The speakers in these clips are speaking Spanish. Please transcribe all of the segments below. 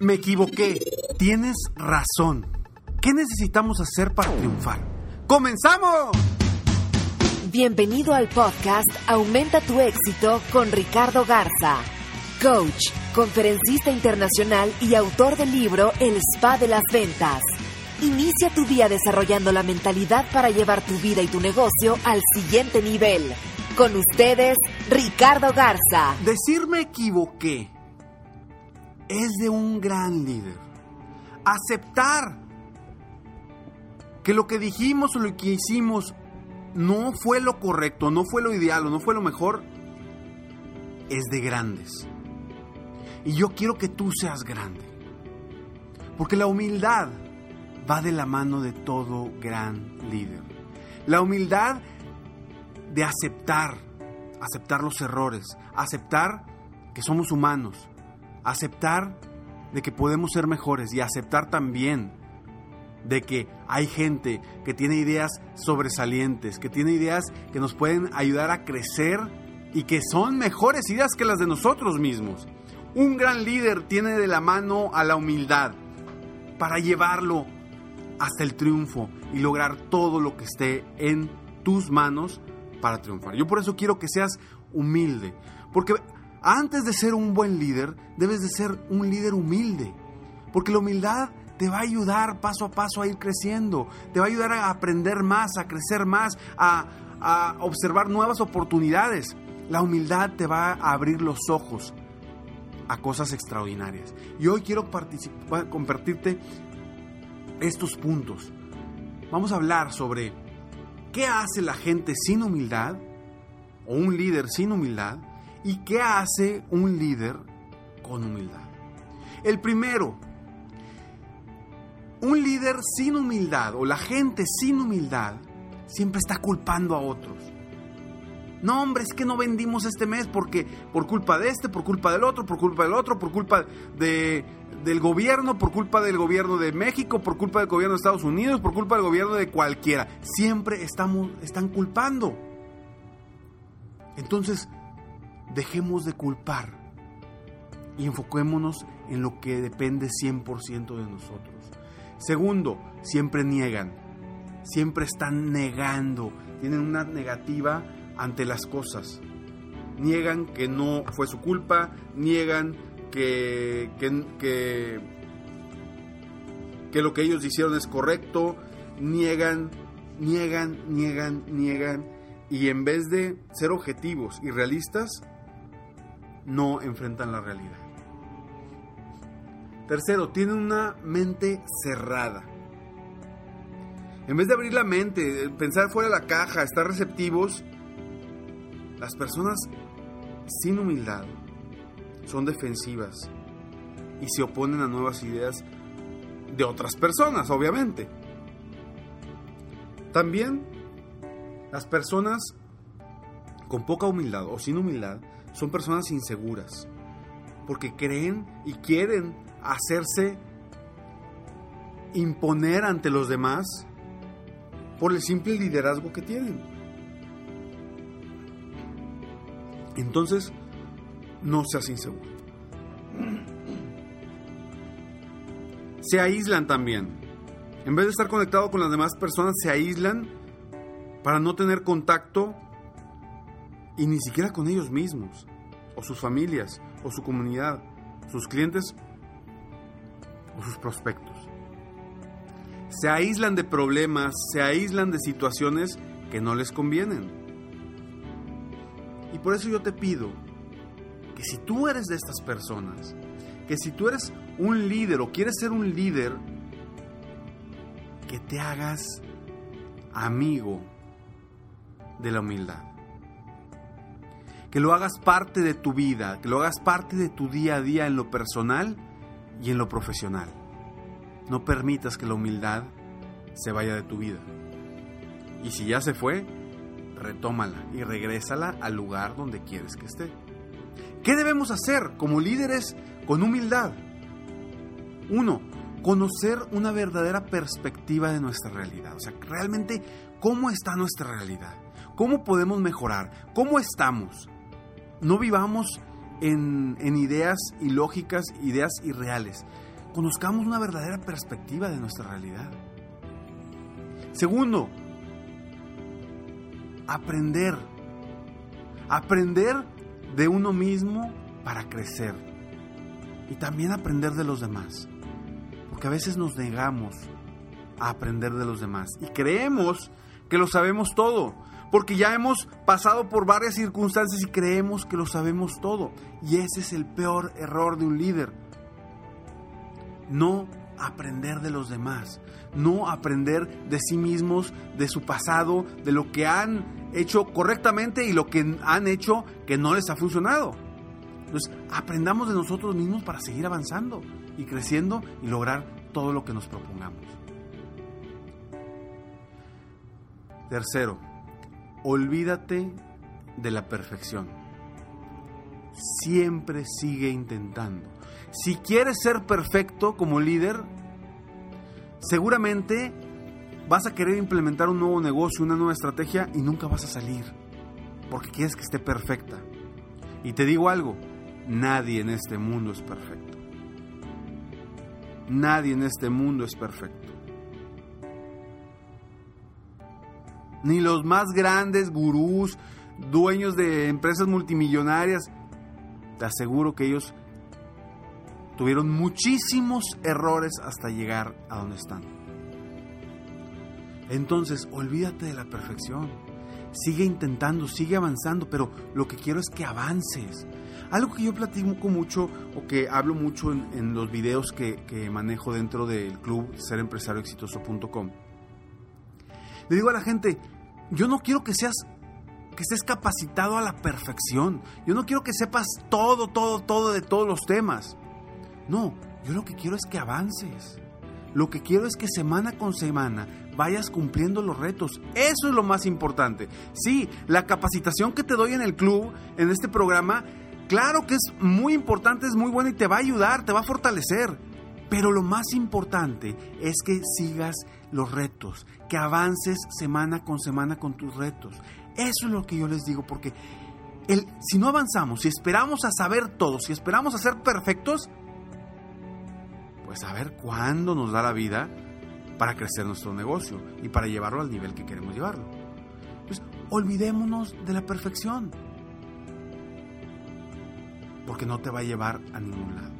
Me equivoqué. Tienes razón. ¿Qué necesitamos hacer para triunfar? ¡Comenzamos! Bienvenido al podcast Aumenta tu éxito con Ricardo Garza, coach, conferencista internacional y autor del libro El Spa de las Ventas. Inicia tu día desarrollando la mentalidad para llevar tu vida y tu negocio al siguiente nivel. Con ustedes, Ricardo Garza. Decir me equivoqué es de un gran líder. Aceptar que lo que dijimos o lo que hicimos no fue lo correcto, no fue lo ideal o no fue lo mejor, es de grandes. Y yo quiero que tú seas grande. Porque la humildad va de la mano de todo gran líder. La humildad de aceptar, aceptar los errores, aceptar que somos humanos, aceptar de que podemos ser mejores y aceptar también de que hay gente que tiene ideas sobresalientes, que tiene ideas que nos pueden ayudar a crecer y que son mejores ideas que las de nosotros mismos. Un gran líder tiene de la mano a la humildad para llevarlo hasta el triunfo y lograr todo lo que esté en tus manos para triunfar. Yo por eso quiero que seas humilde, porque antes de ser un buen líder, debes de ser un líder humilde, porque la humildad te va a ayudar paso a paso a ir creciendo, te va a ayudar a aprender más, a crecer más, a, observar nuevas oportunidades. La humildad te va a abrir los ojos a cosas extraordinarias. Y hoy quiero compartirte estos puntos. Vamos a hablar sobre qué hace la gente sin humildad o un líder sin humildad ¿Y qué hace un líder con humildad? El primero, un líder sin humildad o la gente sin humildad siempre está culpando a otros. No, hombre, es que no vendimos este mes porque por culpa de este, por culpa del otro, por culpa del otro, por culpa de, del gobierno, por culpa del gobierno de México, por culpa del gobierno de Estados Unidos, por culpa del gobierno de cualquiera. Siempre estamos, están culpando. Entonces, dejemos de culpar y enfoquémonos en lo que depende 100% de nosotros. Segundo, siempre niegan, siempre están negando, tienen una negativa ante las cosas. Niegan que no fue su culpa, niegan que, que, que, que lo que ellos hicieron es correcto, niegan, niegan, niegan, niegan. Y en vez de ser objetivos y realistas, no enfrentan la realidad. Tercero, tienen una mente cerrada. En vez de abrir la mente, pensar fuera de la caja, estar receptivos, las personas sin humildad son defensivas y se oponen a nuevas ideas de otras personas, obviamente. También las personas con poca humildad o sin humildad son personas inseguras, porque creen y quieren hacerse imponer ante los demás por el simple liderazgo que tienen. Entonces, no seas inseguro. Se aíslan también. En vez de estar conectado con las demás personas, se aíslan para no tener contacto y ni siquiera con ellos mismos, o sus familias, o su comunidad, sus clientes o sus prospectos. Se aíslan de problemas, se aíslan de situaciones que no les convienen. Y por eso yo te pido que si tú eres de estas personas, que si tú eres un líder o quieres ser un líder, que te hagas amigo de la humildad. Que lo hagas parte de tu vida, que lo hagas parte de tu día a día en lo personal y en lo profesional. No permitas que la humildad se vaya de tu vida. Y si ya se fue, retómala y regrésala al lugar donde quieres que esté. ¿Qué debemos hacer como líderes con humildad? Uno, conocer una verdadera perspectiva de nuestra realidad. O sea, realmente, ¿cómo está nuestra realidad? ¿Cómo podemos mejorar? ¿Cómo estamos? No vivamos en, ideas ilógicas, ideas irreales. Conozcamos una verdadera perspectiva de nuestra realidad. Segundo, aprender. Aprender de uno mismo para crecer. Y también aprender de los demás. Porque a veces nos negamos a aprender de los demás. Y creemos que lo sabemos todo. Porque ya hemos pasado por varias circunstancias y creemos que lo sabemos todo. Y ese es el peor error de un líder. No aprender de los demás. No aprender de sí mismos, de su pasado, de lo que han hecho correctamente y lo que han hecho que no les ha funcionado. Entonces, aprendamos de nosotros mismos para seguir avanzando y creciendo y lograr todo lo que nos propongamos. Tercero, olvídate de la perfección. Siempre sigue intentando. Si quieres ser perfecto como líder, seguramente vas a querer implementar un nuevo negocio, una nueva estrategia y nunca vas a salir. Porque quieres que esté perfecta. Y te digo algo, nadie en este mundo es perfecto. Nadie en este mundo es perfecto. Ni los más grandes gurús, dueños de empresas multimillonarias, te aseguro que ellos tuvieron muchísimos errores hasta llegar a donde están. Entonces, olvídate de la perfección. Sigue intentando, sigue avanzando, pero lo que quiero es que avances. Algo que yo platico mucho o que hablo mucho en, los videos que, manejo dentro del club serempresarioexitoso.com. Le digo a la gente, yo no quiero que seas que estés capacitado a la perfección. Yo no quiero que sepas todo, todo, todo de todos los temas. No, yo lo que quiero es que avances. Lo que quiero es que semana con semana vayas cumpliendo los retos. Eso es lo más importante. Sí, la capacitación que te doy en el club, en este programa, Claro que es muy importante, es muy bueno y te va a ayudar, te va a fortalecer. Pero lo más importante es que sigas los retos, que avances semana con semana con tus retos. Eso es lo que yo les digo, porque el, si no avanzamos, si esperamos a saber todo, si esperamos a ser perfectos, pues a ver cuándo nos da la vida para crecer nuestro negocio y para llevarlo al nivel que queremos llevarlo. Pues olvidémonos de la perfección porque no te va a llevar a ningún lado.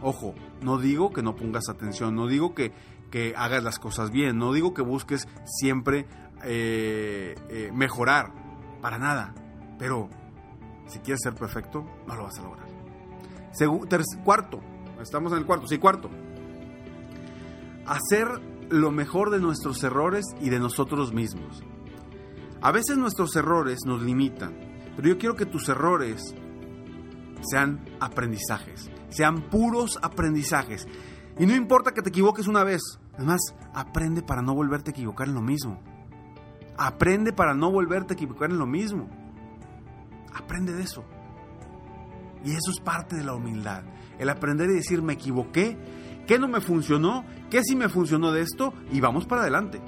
Ojo, no digo que no pongas atención, no digo que, hagas las cosas bien, no digo que busques siempre eh, eh, mejorar, para nada, pero si quieres ser perfecto, no lo vas a lograr. cuarto, estamos en el cuarto, sí, cuarto. Hacer lo mejor de nuestros errores y de nosotros mismos. A veces nuestros errores nos limitan, pero yo quiero que tus errores sean aprendizajes, sean puros aprendizajes. Y no importa que te equivoques una vez, además, aprende para no volverte a equivocar en lo mismo. Aprende para no volverte a equivocar en lo mismo. Aprende de eso. Y eso es parte de la humildad. El aprender y decir, me equivoqué, qué no me funcionó, qué sí me funcionó de esto, y vamos para adelante.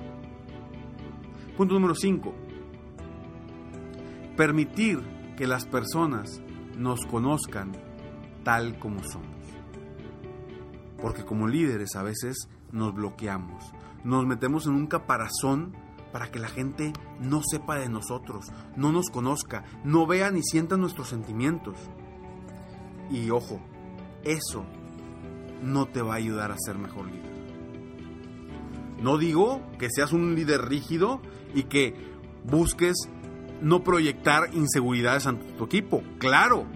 Punto número 5. Permitir que las personas nos conozcan tal como somos. Porque como líderes a veces nos bloqueamos, nos metemos en un caparazón para que la gente no sepa de nosotros, no nos conozca, no vea ni sienta nuestros sentimientos. Y ojo, eso no te va a ayudar a ser mejor líder. No digo que seas un líder rígido y que busques no proyectar inseguridades ante tu equipo. Claro,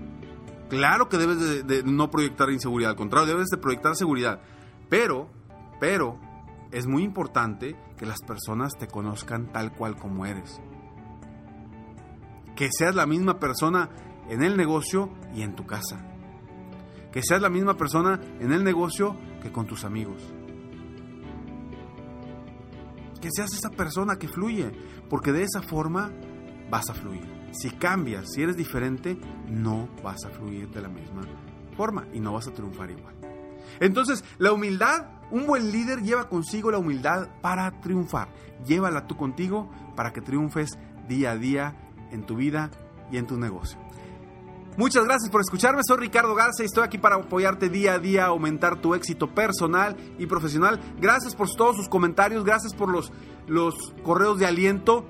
claro que debes de, de no proyectar inseguridad, al contrario, debes de proyectar seguridad. Pero, pero, es muy importante que las personas te conozcan tal cual como eres. Que seas la misma persona en el negocio y en tu casa. Que seas la misma persona en el negocio que con tus amigos. Que seas esa persona que fluye, porque de esa forma vas a fluir. Si cambias, si eres diferente, no vas a fluir de la misma forma y no vas a triunfar igual. Entonces, la humildad, un buen líder lleva consigo la humildad para triunfar. Llévala tú contigo para que triunfes día a día en tu vida y en tu negocio. Muchas gracias por escucharme, soy Ricardo Garza y estoy aquí para apoyarte día a día, aumentar tu éxito personal y profesional. Gracias por todos sus comentarios, gracias por los, los correos de aliento.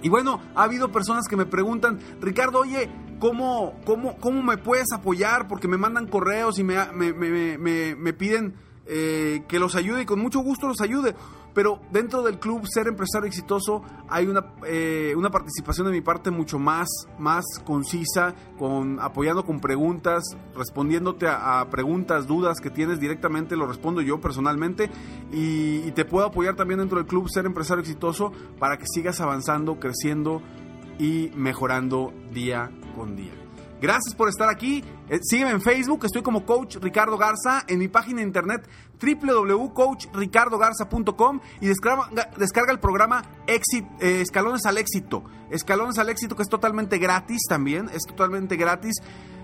Y bueno, ha habido personas que me preguntan, Ricardo, oye, ¿cómo, cómo, cómo me puedes apoyar? Porque me mandan correos y me, me, me, me piden eh, que los ayude y con mucho gusto los ayude. Pero dentro del club Ser Empresario Exitoso hay una, eh, una participación de mi parte mucho más, más concisa, con, apoyando con preguntas, respondiéndote a, preguntas, dudas que tienes directamente, lo respondo yo personalmente y, y te puedo apoyar también dentro del club Ser Empresario Exitoso para que sigas avanzando, creciendo y mejorando día con día. Gracias por estar aquí. Eh, sígueme en Facebook, estoy como Coach Ricardo Garza, en mi página de internet www.coachricardogarza.com y descarga, el programa eh, Escalones al Éxito. Escalones al Éxito que es totalmente gratis también, es totalmente gratis.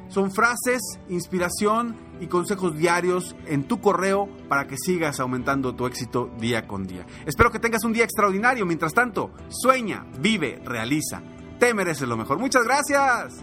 Son frases, inspiración y consejos diarios en tu correo para que sigas aumentando tu éxito día con día. Espero que tengas un día extraordinario. Mientras tanto, sueña, vive, realiza. Te mereces lo mejor. Muchas gracias.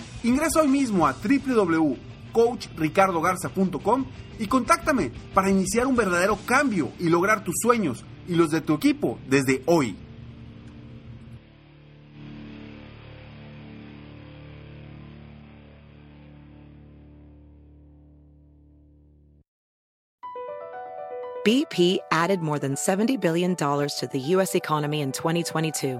Ingresa hoy mismo a www.coachricardogarza.com y contáctame para iniciar un verdadero cambio y lograr tus sueños y los de tu equipo desde hoy. BP added more than $70 billion to the U.S. economy in 2022